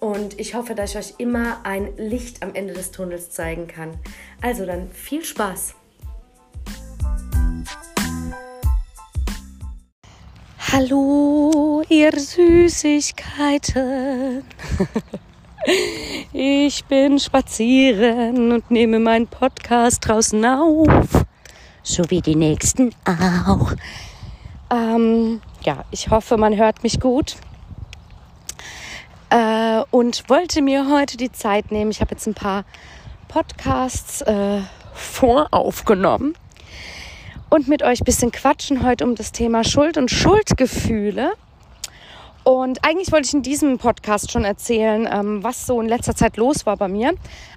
Und ich hoffe, dass ich euch immer ein Licht am Ende des Tunnels zeigen kann. Also dann viel Spaß! Hallo, ihr Süßigkeiten. Ich bin spazieren und nehme meinen Podcast draußen auf. So wie die nächsten auch. Ähm, ja, ich hoffe, man hört mich gut äh, und wollte mir heute die Zeit nehmen. Ich habe jetzt ein paar Podcasts äh, voraufgenommen und mit euch ein bisschen quatschen heute um das Thema Schuld und Schuldgefühle. Und eigentlich wollte ich in diesem Podcast schon erzählen, ähm, was so in letzter Zeit los war bei mir.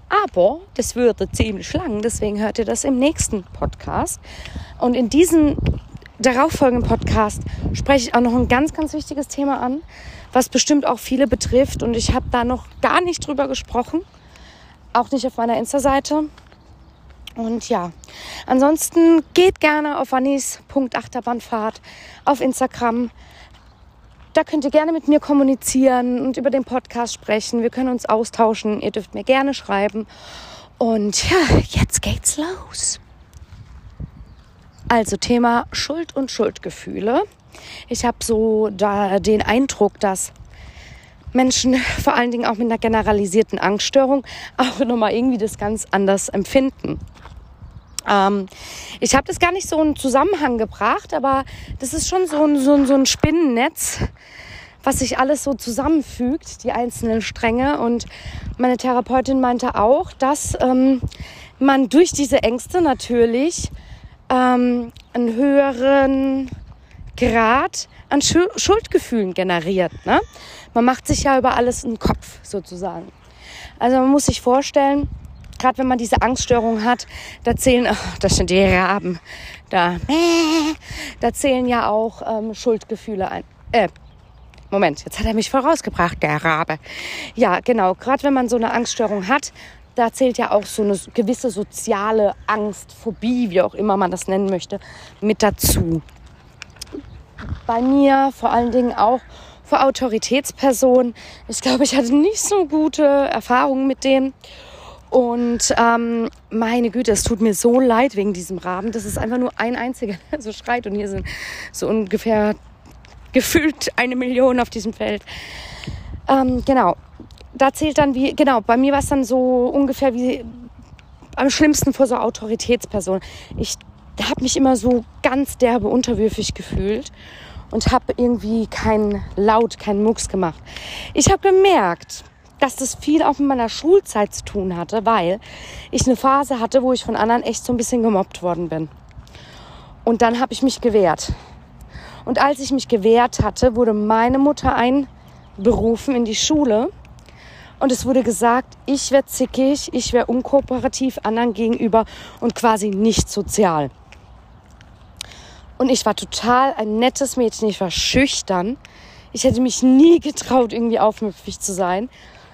Aber das würde ziemlich lang, deswegen hört ihr das im nächsten Podcast. Und in diesem darauffolgenden Podcast spreche ich auch noch ein ganz, ganz wichtiges Thema an was bestimmt auch viele betrifft. Und ich habe da noch gar nicht drüber gesprochen. Auch nicht auf meiner Insta-Seite. Und ja, ansonsten geht gerne auf Anis.achterbahnfahrt auf Instagram. Da könnt ihr gerne mit mir kommunizieren und über den Podcast sprechen. Wir können uns austauschen. Ihr dürft mir gerne schreiben. Und ja, jetzt geht's los. Also Thema Schuld und Schuldgefühle. Ich habe so da den Eindruck, dass Menschen vor allen Dingen auch mit einer generalisierten Angststörung auch nochmal irgendwie das ganz anders empfinden. Ähm, ich habe das gar nicht so in Zusammenhang gebracht, aber das ist schon so ein, so ein, so ein Spinnennetz, was sich alles so zusammenfügt, die einzelnen Stränge. Und meine Therapeutin meinte auch, dass ähm, man durch diese Ängste natürlich ähm, einen höheren Grad an Schuldgefühlen generiert. Ne? Man macht sich ja über alles einen Kopf sozusagen. Also man muss sich vorstellen, gerade wenn man diese Angststörung hat, da zählen, ach, das sind die Raben, da, da zählen ja auch ähm, Schuldgefühle ein. Äh, Moment, jetzt hat er mich vorausgebracht, der Rabe. Ja, genau, gerade wenn man so eine Angststörung hat, da zählt ja auch so eine gewisse soziale Angst, Phobie, wie auch immer man das nennen möchte, mit dazu bei mir vor allen Dingen auch vor Autoritätspersonen. Ich glaube, ich hatte nicht so gute Erfahrungen mit denen. Und ähm, meine Güte, es tut mir so leid wegen diesem Raben. Das ist einfach nur ein einziger, der so schreit. Und hier sind so ungefähr gefühlt eine Million auf diesem Feld. Ähm, genau, da zählt dann wie, genau, bei mir war es dann so ungefähr wie am schlimmsten vor so Autoritätspersonen. Ich habe mich immer so ganz derbe unterwürfig gefühlt und habe irgendwie keinen Laut, keinen Mucks gemacht. Ich habe gemerkt, dass das viel auch mit meiner Schulzeit zu tun hatte, weil ich eine Phase hatte, wo ich von anderen echt so ein bisschen gemobbt worden bin. Und dann habe ich mich gewehrt. Und als ich mich gewehrt hatte, wurde meine Mutter einberufen in die Schule. Und es wurde gesagt, ich wäre zickig, ich wäre unkooperativ anderen gegenüber und quasi nicht sozial. Und ich war total ein nettes Mädchen. Ich war schüchtern. Ich hätte mich nie getraut, irgendwie aufmüpfig zu sein.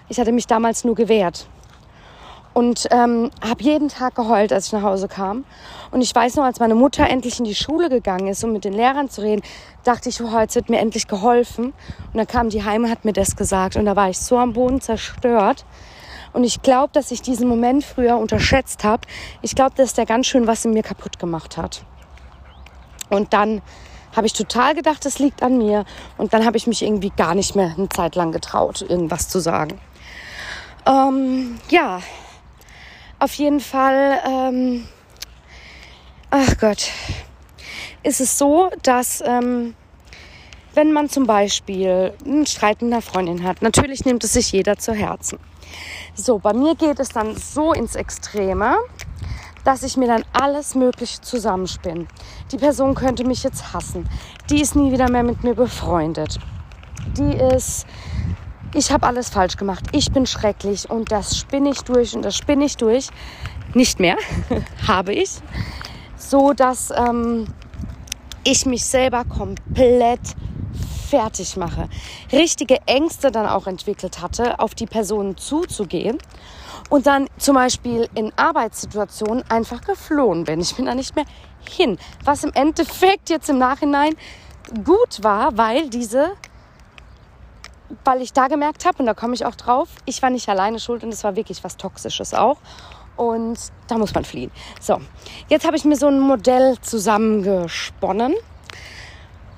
Ich hatte mich damals nur gewehrt. Und ähm, habe jeden Tag geheult, als ich nach Hause kam. Und ich weiß noch, als meine Mutter endlich in die Schule gegangen ist, um mit den Lehrern zu reden, dachte ich, oh, jetzt wird mir endlich geholfen. Und dann kam die heim und hat mir das gesagt. Und da war ich so am Boden zerstört. Und ich glaube, dass ich diesen Moment früher unterschätzt habe. Ich glaube, dass der ganz schön was in mir kaputt gemacht hat. Und dann habe ich total gedacht, es liegt an mir. Und dann habe ich mich irgendwie gar nicht mehr eine Zeit lang getraut, irgendwas zu sagen. Ähm, ja, auf jeden Fall, ähm, ach Gott, ist es so, dass ähm, wenn man zum Beispiel einen Streit mit einer Freundin hat, natürlich nimmt es sich jeder zu Herzen. So, bei mir geht es dann so ins Extreme, dass ich mir dann alles Mögliche zusammenspinne. Die Person könnte mich jetzt hassen. Die ist nie wieder mehr mit mir befreundet. Die ist, ich habe alles falsch gemacht. Ich bin schrecklich und das spinne ich durch und das spinne ich durch. Nicht mehr, habe ich. So dass ähm, ich mich selber komplett fertig mache, richtige Ängste dann auch entwickelt hatte, auf die Personen zuzugehen und dann zum Beispiel in Arbeitssituationen einfach geflohen bin. Ich bin da nicht mehr hin, was im Endeffekt jetzt im Nachhinein gut war, weil diese weil ich da gemerkt habe, und da komme ich auch drauf, ich war nicht alleine schuld und es war wirklich was Toxisches auch. Und da muss man fliehen. So, jetzt habe ich mir so ein Modell zusammengesponnen,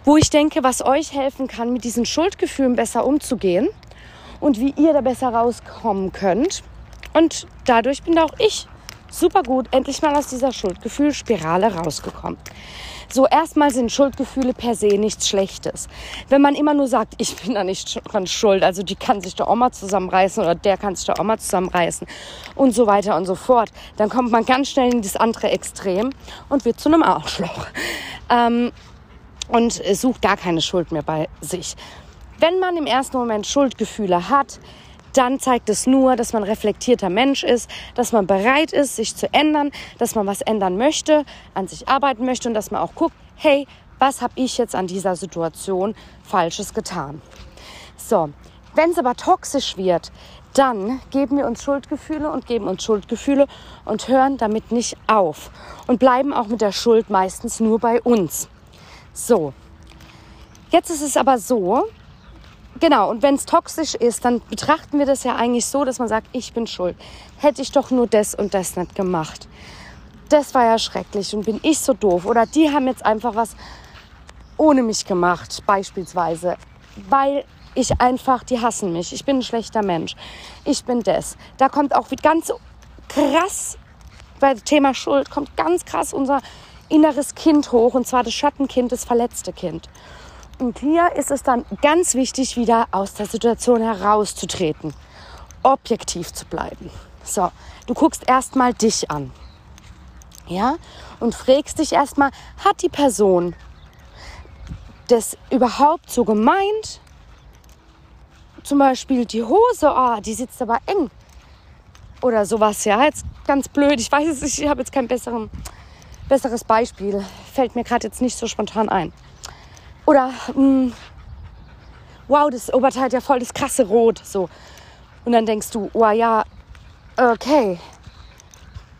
wo ich denke, was euch helfen kann, mit diesen Schuldgefühlen besser umzugehen und wie ihr da besser rauskommen könnt. Und dadurch bin auch ich super gut endlich mal aus dieser Schuldgefühlspirale rausgekommen. So, erstmal sind Schuldgefühle per se nichts Schlechtes. Wenn man immer nur sagt, ich bin da nicht dran schuld, also die kann sich auch mal zusammenreißen oder der kann sich auch mal zusammenreißen und so weiter und so fort, dann kommt man ganz schnell in das andere Extrem und wird zu einem Arschloch. Ähm, und sucht gar keine Schuld mehr bei sich. Wenn man im ersten Moment Schuldgefühle hat, dann zeigt es nur, dass man reflektierter Mensch ist, dass man bereit ist, sich zu ändern, dass man was ändern möchte, an sich arbeiten möchte und dass man auch guckt, hey, was habe ich jetzt an dieser Situation Falsches getan? So, wenn es aber toxisch wird, dann geben wir uns Schuldgefühle und geben uns Schuldgefühle und hören damit nicht auf und bleiben auch mit der Schuld meistens nur bei uns. So, jetzt ist es aber so, genau, und wenn es toxisch ist, dann betrachten wir das ja eigentlich so, dass man sagt, ich bin schuld. Hätte ich doch nur das und das nicht gemacht. Das war ja schrecklich und bin ich so doof. Oder die haben jetzt einfach was ohne mich gemacht, beispielsweise. Weil ich einfach, die hassen mich. Ich bin ein schlechter Mensch. Ich bin das. Da kommt auch ganz krass, bei dem Thema Schuld, kommt ganz krass unser inneres Kind hoch, und zwar das Schattenkind, das verletzte Kind. Und hier ist es dann ganz wichtig, wieder aus der Situation herauszutreten, objektiv zu bleiben. So, du guckst erstmal dich an. Ja? Und fragst dich erstmal, hat die Person das überhaupt so gemeint? Zum Beispiel die Hose, oh, die sitzt aber eng. Oder sowas, ja. Jetzt ganz blöd, ich weiß es, ich habe jetzt keinen besseren besseres Beispiel fällt mir gerade jetzt nicht so spontan ein. Oder, mh, hm, wow, das Oberteil hat ja voll das krasse Rot. So. Und dann denkst du, oh ja, okay.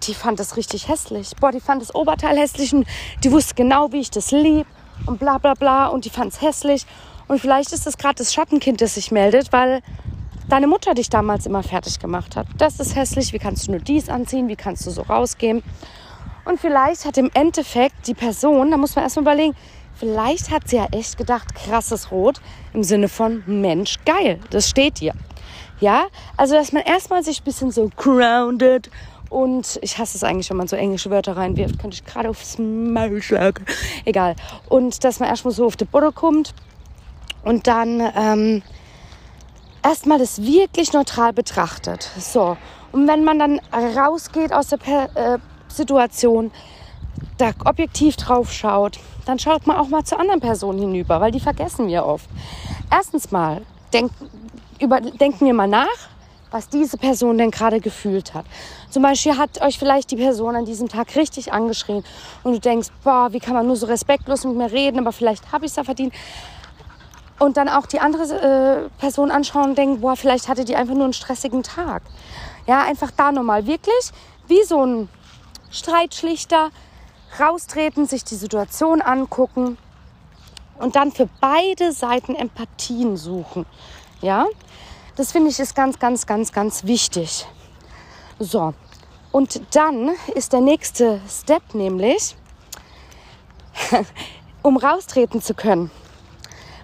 Die fand das richtig hässlich. Boah, die fand das Oberteil hässlich und die wusste genau, wie ich das lieb und bla bla bla und die fand es hässlich. Und vielleicht ist das gerade das Schattenkind, das sich meldet, weil deine Mutter dich damals immer fertig gemacht hat. Das ist hässlich, wie kannst du nur dies anziehen, wie kannst du so rausgehen? Und vielleicht hat im Endeffekt die Person, da muss man erstmal überlegen, vielleicht hat sie ja echt gedacht, krasses Rot im Sinne von Mensch, geil, das steht dir. Ja, also dass man erstmal sich ein bisschen so grounded und ich hasse es eigentlich, wenn man so englische Wörter reinwirft, könnte ich gerade aufs Maul schlagen. Egal. Und dass man erstmal so auf die Butter kommt und dann ähm, erstmal das wirklich neutral betrachtet. So. Und wenn man dann rausgeht aus der per äh, Situation da objektiv drauf schaut, dann schaut man auch mal zu anderen Personen hinüber, weil die vergessen wir oft. Erstens mal, denk, über, denken wir mal nach, was diese Person denn gerade gefühlt hat. Zum Beispiel hat euch vielleicht die Person an diesem Tag richtig angeschrien und du denkst, boah, wie kann man nur so respektlos mit mir reden, aber vielleicht habe ich es ja verdient. Und dann auch die andere äh, Person anschauen und denken, boah, vielleicht hatte die einfach nur einen stressigen Tag. Ja, einfach da nochmal wirklich wie so ein Streitschlichter, raustreten, sich die Situation angucken und dann für beide Seiten Empathien suchen. Ja, das finde ich ist ganz, ganz, ganz, ganz wichtig. So, und dann ist der nächste Step nämlich, um raustreten zu können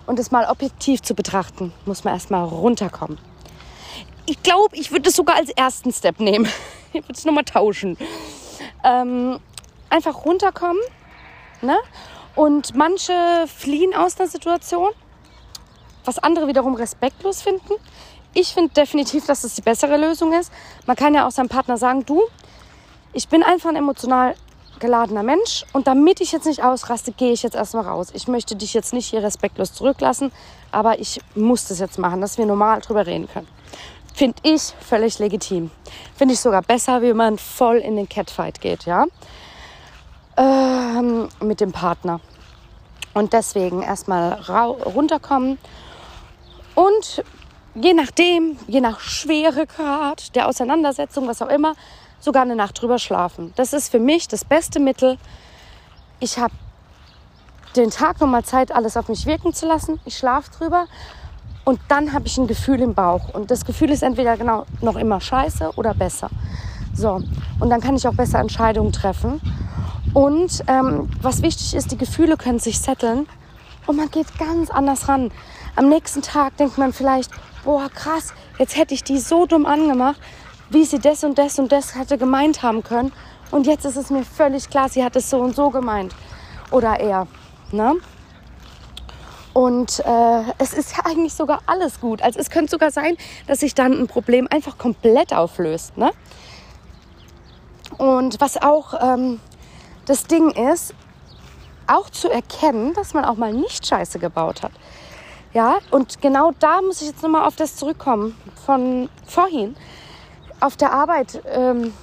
und es mal objektiv zu betrachten, muss man erstmal runterkommen. Ich glaube, ich würde es sogar als ersten Step nehmen. Ich würde es nochmal tauschen ähm, einfach runterkommen. Ne? Und manche fliehen aus einer Situation was andere wiederum respektlos finden. Ich finde definitiv, dass es die bessere Lösung ist. Man kann ja auch seinem Partner sagen, du, ich bin einfach ein emotional geladener Mensch und damit ich jetzt nicht ausraste, gehe ich jetzt erstmal raus. Ich möchte dich jetzt nicht hier respektlos zurücklassen, aber ich muss das jetzt machen, dass wir normal drüber reden können. Finde ich völlig legitim. Finde ich sogar besser, wie man voll in den Catfight geht, ja. Ähm, mit dem Partner. Und deswegen erstmal runterkommen und je nachdem, je nach Schweregrad der Auseinandersetzung, was auch immer, sogar eine Nacht drüber schlafen. Das ist für mich das beste Mittel. Ich habe den Tag nochmal Zeit, alles auf mich wirken zu lassen. Ich schlafe drüber und dann habe ich ein Gefühl im Bauch. Und das Gefühl ist entweder genau noch immer scheiße oder besser. So, und dann kann ich auch besser Entscheidungen treffen. Und ähm, was wichtig ist, die Gefühle können sich setteln und man geht ganz anders ran. Am nächsten Tag denkt man vielleicht, boah, krass, jetzt hätte ich die so dumm angemacht, wie sie das und das und das hätte gemeint haben können. Und jetzt ist es mir völlig klar, sie hat es so und so gemeint. Oder er. Ne? Und äh, es ist ja eigentlich sogar alles gut. Also es könnte sogar sein, dass sich dann ein Problem einfach komplett auflöst. Ne? Und was auch ähm, das Ding ist, auch zu erkennen, dass man auch mal nicht Scheiße gebaut hat. Ja, und genau da muss ich jetzt nochmal auf das zurückkommen von vorhin. Auf der Arbeit, ähm,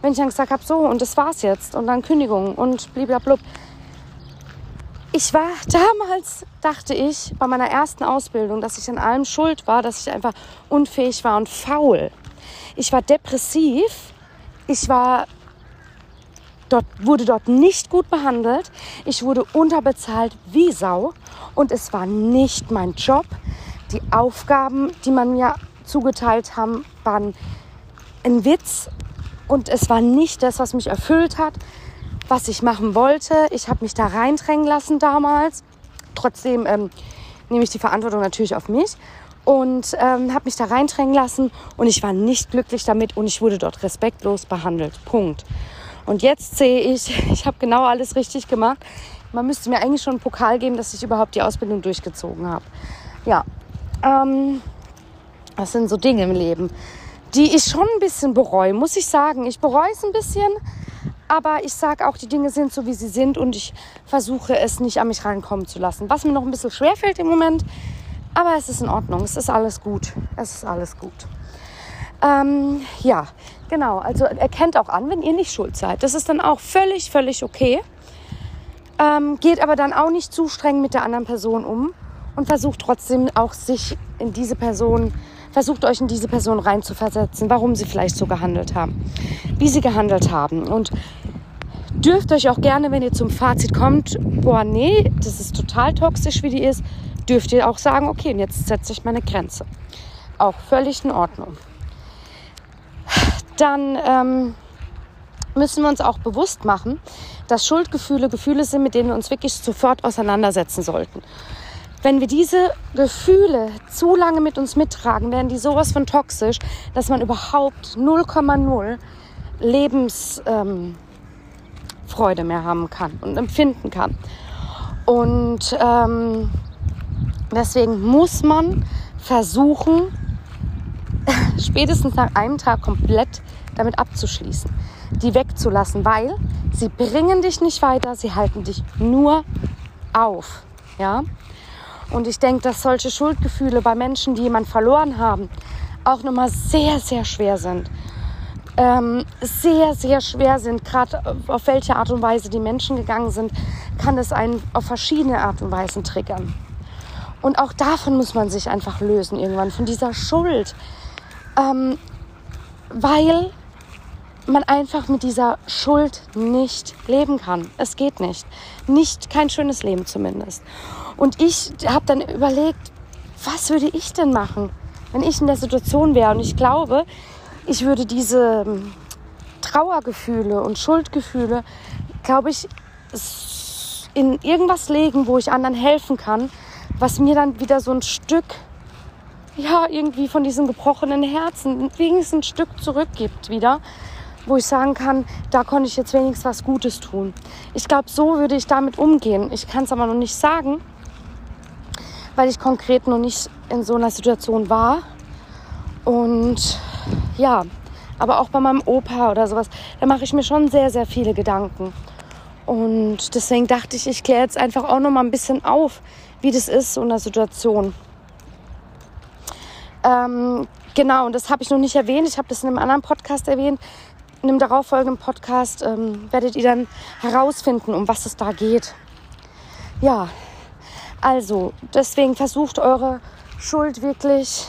wenn ich dann gesagt habe, so und das war's jetzt und dann Kündigung und blablabla. Ich war damals, dachte ich, bei meiner ersten Ausbildung, dass ich an allem schuld war, dass ich einfach unfähig war und faul. Ich war depressiv. Ich war dort, wurde dort nicht gut behandelt. Ich wurde unterbezahlt wie Sau. Und es war nicht mein Job. Die Aufgaben, die man mir zugeteilt haben, waren ein Witz. Und es war nicht das, was mich erfüllt hat, was ich machen wollte. Ich habe mich da reindrängen lassen damals. Trotzdem ähm, nehme ich die Verantwortung natürlich auf mich und ähm, habe mich da reindrängen lassen und ich war nicht glücklich damit und ich wurde dort respektlos behandelt. Punkt. Und jetzt sehe ich, ich habe genau alles richtig gemacht. Man müsste mir eigentlich schon einen Pokal geben, dass ich überhaupt die Ausbildung durchgezogen habe. Ja, ähm, das sind so Dinge im Leben, die ich schon ein bisschen bereue, muss ich sagen. Ich bereue es ein bisschen, aber ich sage auch, die Dinge sind so, wie sie sind und ich versuche es nicht an mich rankommen zu lassen. Was mir noch ein bisschen schwer fällt im Moment, aber es ist in Ordnung. Es ist alles gut. Es ist alles gut. Ähm, ja, genau. Also erkennt auch an, wenn ihr nicht schuld seid. Das ist dann auch völlig, völlig okay. Ähm, geht aber dann auch nicht zu streng mit der anderen Person um und versucht trotzdem auch sich in diese Person, versucht euch in diese Person reinzuversetzen, warum sie vielleicht so gehandelt haben, wie sie gehandelt haben. Und dürft euch auch gerne, wenn ihr zum Fazit kommt, boah, nee, das ist total toxisch, wie die ist, dürft ihr auch sagen, okay, jetzt setze ich meine Grenze. Auch völlig in Ordnung dann ähm, müssen wir uns auch bewusst machen, dass Schuldgefühle Gefühle sind, mit denen wir uns wirklich sofort auseinandersetzen sollten. Wenn wir diese Gefühle zu lange mit uns mittragen, werden die sowas von toxisch, dass man überhaupt 0,0 Lebensfreude ähm, mehr haben kann und empfinden kann. Und ähm, deswegen muss man versuchen, spätestens nach einem Tag komplett damit abzuschließen, die wegzulassen, weil sie bringen dich nicht weiter, sie halten dich nur auf, ja. Und ich denke, dass solche Schuldgefühle bei Menschen, die jemand verloren haben, auch nochmal sehr, sehr schwer sind. Ähm, sehr, sehr schwer sind, gerade auf welche Art und Weise die Menschen gegangen sind, kann es einen auf verschiedene Art und Weisen triggern. Und auch davon muss man sich einfach lösen irgendwann, von dieser Schuld. Ähm, weil man einfach mit dieser Schuld nicht leben kann. Es geht nicht. Nicht kein schönes Leben zumindest. Und ich habe dann überlegt, was würde ich denn machen, wenn ich in der Situation wäre? Und ich glaube, ich würde diese ähm, Trauergefühle und Schuldgefühle, glaube ich, in irgendwas legen, wo ich anderen helfen kann, was mir dann wieder so ein Stück ja, irgendwie von diesem gebrochenen Herzen wenigstens ein Stück zurückgibt wieder, wo ich sagen kann, da konnte ich jetzt wenigstens was Gutes tun. Ich glaube, so würde ich damit umgehen. Ich kann es aber noch nicht sagen, weil ich konkret noch nicht in so einer Situation war. Und ja, aber auch bei meinem Opa oder sowas, da mache ich mir schon sehr, sehr viele Gedanken. Und deswegen dachte ich, ich kläre jetzt einfach auch noch mal ein bisschen auf, wie das ist so in der Situation. Ähm, genau, und das habe ich noch nicht erwähnt. Ich habe das in einem anderen Podcast erwähnt. In einem darauffolgenden Podcast ähm, werdet ihr dann herausfinden, um was es da geht. Ja, also deswegen versucht eure Schuld wirklich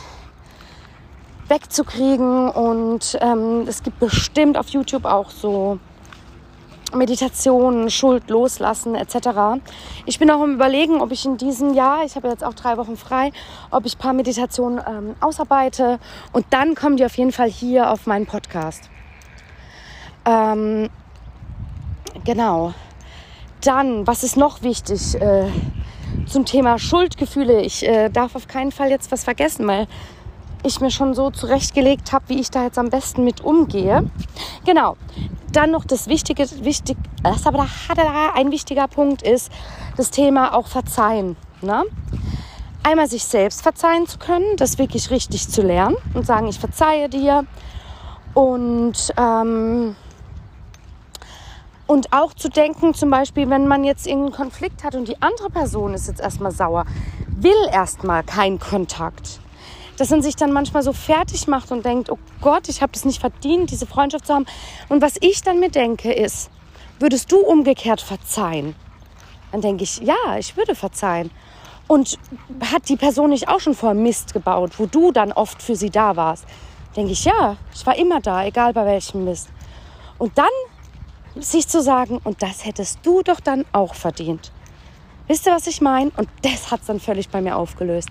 wegzukriegen und ähm, es gibt bestimmt auf YouTube auch so Meditation, Schuld loslassen etc. Ich bin auch im Überlegen, ob ich in diesem Jahr, ich habe jetzt auch drei Wochen frei, ob ich ein paar Meditationen ähm, ausarbeite und dann kommen die auf jeden Fall hier auf meinen Podcast. Ähm, genau. Dann, was ist noch wichtig äh, zum Thema Schuldgefühle? Ich äh, darf auf keinen Fall jetzt was vergessen, weil ich mir schon so zurechtgelegt habe, wie ich da jetzt am besten mit umgehe. Genau. Dann noch das Wichtige, wichtig, das aber da ein wichtiger Punkt ist das Thema auch Verzeihen. Ne? Einmal sich selbst verzeihen zu können, das wirklich richtig zu lernen und sagen, ich verzeihe dir. Und ähm, und auch zu denken, zum Beispiel, wenn man jetzt irgendeinen Konflikt hat und die andere Person ist jetzt erstmal sauer, will erstmal keinen Kontakt dass man sich dann manchmal so fertig macht und denkt, oh Gott, ich habe das nicht verdient, diese Freundschaft zu haben. Und was ich dann mir denke ist, würdest du umgekehrt verzeihen? Dann denke ich, ja, ich würde verzeihen. Und hat die Person nicht auch schon vor Mist gebaut, wo du dann oft für sie da warst? Denke ich, ja, ich war immer da, egal bei welchem Mist. Und dann sich zu sagen, und das hättest du doch dann auch verdient. Wisst ihr, was ich meine? Und das hat es dann völlig bei mir aufgelöst.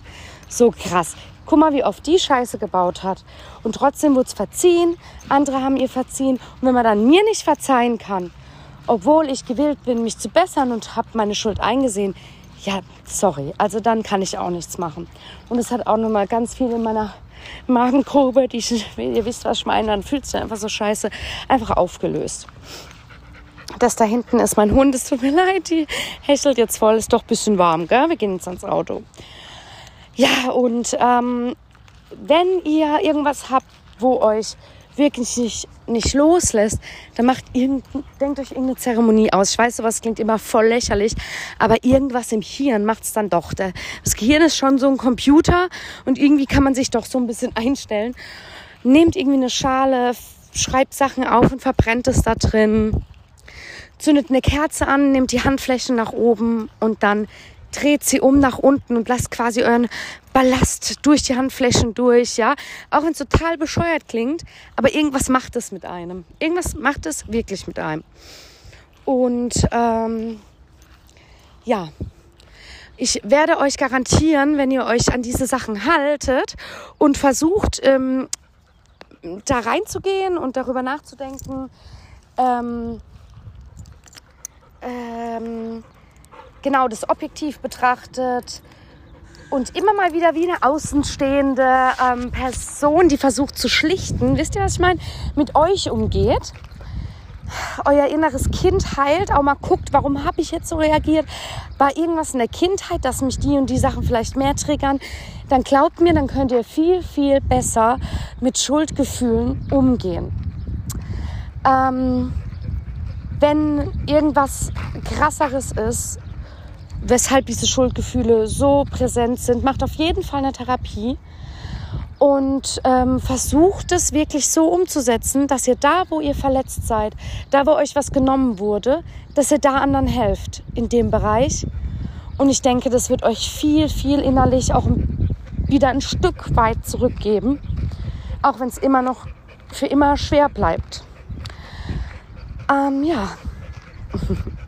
So krass. Guck mal, wie oft die Scheiße gebaut hat. Und trotzdem wurde es verziehen. Andere haben ihr verziehen. Und wenn man dann mir nicht verzeihen kann, obwohl ich gewillt bin, mich zu bessern und habe meine Schuld eingesehen, ja, sorry, also dann kann ich auch nichts machen. Und es hat auch nochmal ganz viel in meiner Magengrube, die ich, ihr wisst, was ich meine, dann fühlt sich einfach so scheiße, einfach aufgelöst. Das da hinten ist mein Hund, es tut mir leid, die hechelt jetzt voll, ist doch ein bisschen warm, gell? Wir gehen jetzt ans Auto. Ja, und ähm, wenn ihr irgendwas habt, wo euch wirklich nicht, nicht loslässt, dann macht denkt euch irgendeine Zeremonie aus. Ich weiß, sowas klingt immer voll lächerlich, aber irgendwas im Hirn macht es dann doch. Das Gehirn ist schon so ein Computer und irgendwie kann man sich doch so ein bisschen einstellen. Nehmt irgendwie eine Schale, schreibt Sachen auf und verbrennt es da drin. Zündet eine Kerze an, nehmt die Handflächen nach oben und dann dreht sie um nach unten und lasst quasi euren Ballast durch die Handflächen durch, ja. Auch wenn es total bescheuert klingt, aber irgendwas macht es mit einem. Irgendwas macht es wirklich mit einem. Und ähm, ja, ich werde euch garantieren, wenn ihr euch an diese Sachen haltet und versucht, ähm, da reinzugehen und darüber nachzudenken, ähm, ähm, genau das objektiv betrachtet und immer mal wieder wie eine außenstehende ähm, Person, die versucht zu schlichten, wisst ihr, was ich meine, mit euch umgeht. Euer inneres Kind heilt, auch mal guckt, warum habe ich jetzt so reagiert? War irgendwas in der Kindheit, dass mich die und die Sachen vielleicht mehr triggern? Dann glaubt mir, dann könnt ihr viel, viel besser mit Schuldgefühlen umgehen. Ähm, wenn irgendwas krasseres ist, weshalb diese Schuldgefühle so präsent sind, macht auf jeden Fall eine Therapie und ähm, versucht es wirklich so umzusetzen, dass ihr da, wo ihr verletzt seid, da, wo euch was genommen wurde, dass ihr da anderen helft in dem Bereich. Und ich denke, das wird euch viel, viel innerlich auch wieder ein Stück weit zurückgeben, auch wenn es immer noch für immer schwer bleibt. Ähm, ja.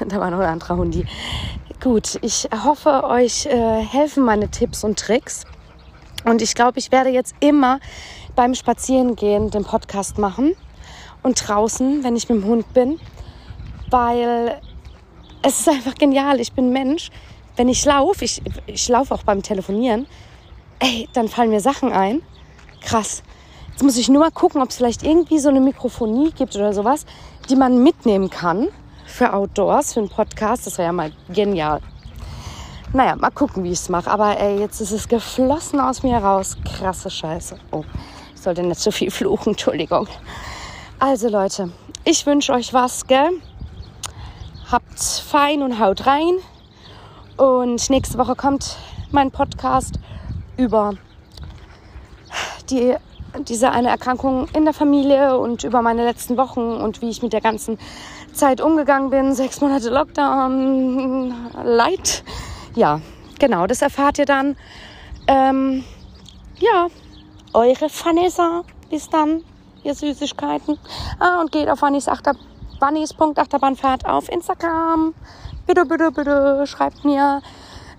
da war noch ein anderer Hundi. Gut, ich hoffe, euch äh, helfen meine Tipps und Tricks. Und ich glaube, ich werde jetzt immer beim Spazierengehen den Podcast machen und draußen, wenn ich mit dem Hund bin, weil es ist einfach genial. Ich bin Mensch. Wenn ich laufe, ich, ich laufe auch beim Telefonieren, ey, dann fallen mir Sachen ein. Krass. Jetzt muss ich nur mal gucken, ob es vielleicht irgendwie so eine Mikrofonie gibt oder sowas, die man mitnehmen kann für Outdoors, für einen Podcast. Das wäre ja mal genial. Naja, mal gucken, wie ich es mache. Aber ey, jetzt ist es geflossen aus mir raus. Krasse Scheiße. Oh, ich sollte nicht so viel fluchen, Entschuldigung. Also Leute, ich wünsche euch was, gell? Habt fein und haut rein. Und nächste Woche kommt mein Podcast über die, diese eine Erkrankung in der Familie und über meine letzten Wochen und wie ich mit der ganzen Zeit umgegangen bin. Sechs Monate Lockdown, Leid. Ja, genau, das erfahrt ihr dann. Ähm, ja, eure Vanessa. Bis dann, ihr Süßigkeiten. Ah, und geht auf Vannis Achter, Vannis.achterbahnfahrt auf Instagram. Bitte, bitte, bitte schreibt mir,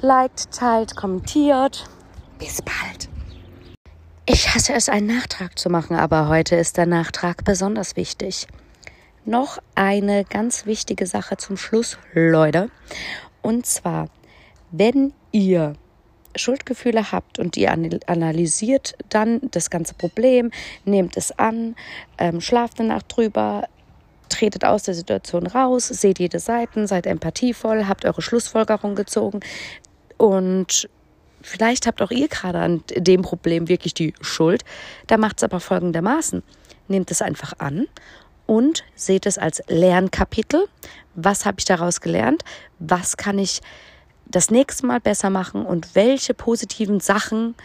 liked, teilt, kommentiert. Bis bald. Ich hasse es, einen Nachtrag zu machen, aber heute ist der Nachtrag besonders wichtig. Noch eine ganz wichtige Sache zum Schluss, Leute. Und zwar, wenn ihr Schuldgefühle habt und ihr analysiert dann das ganze Problem, nehmt es an, ähm, schlaft eine Nacht drüber, tretet aus der Situation raus, seht jede Seite, seid empathievoll, habt eure Schlussfolgerung gezogen und vielleicht habt auch ihr gerade an dem Problem wirklich die Schuld. Da macht es aber folgendermaßen. Nehmt es einfach an und seht es als Lernkapitel. Was habe ich daraus gelernt? Was kann ich das nächste Mal besser machen und welche positiven Sachen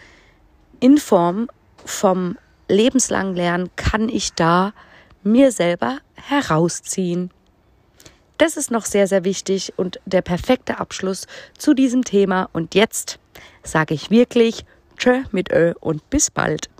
in Form vom lebenslangen Lernen kann ich da mir selber herausziehen. Das ist noch sehr, sehr wichtig und der perfekte Abschluss zu diesem Thema. Und jetzt sage ich wirklich Tschö mit Ö und bis bald.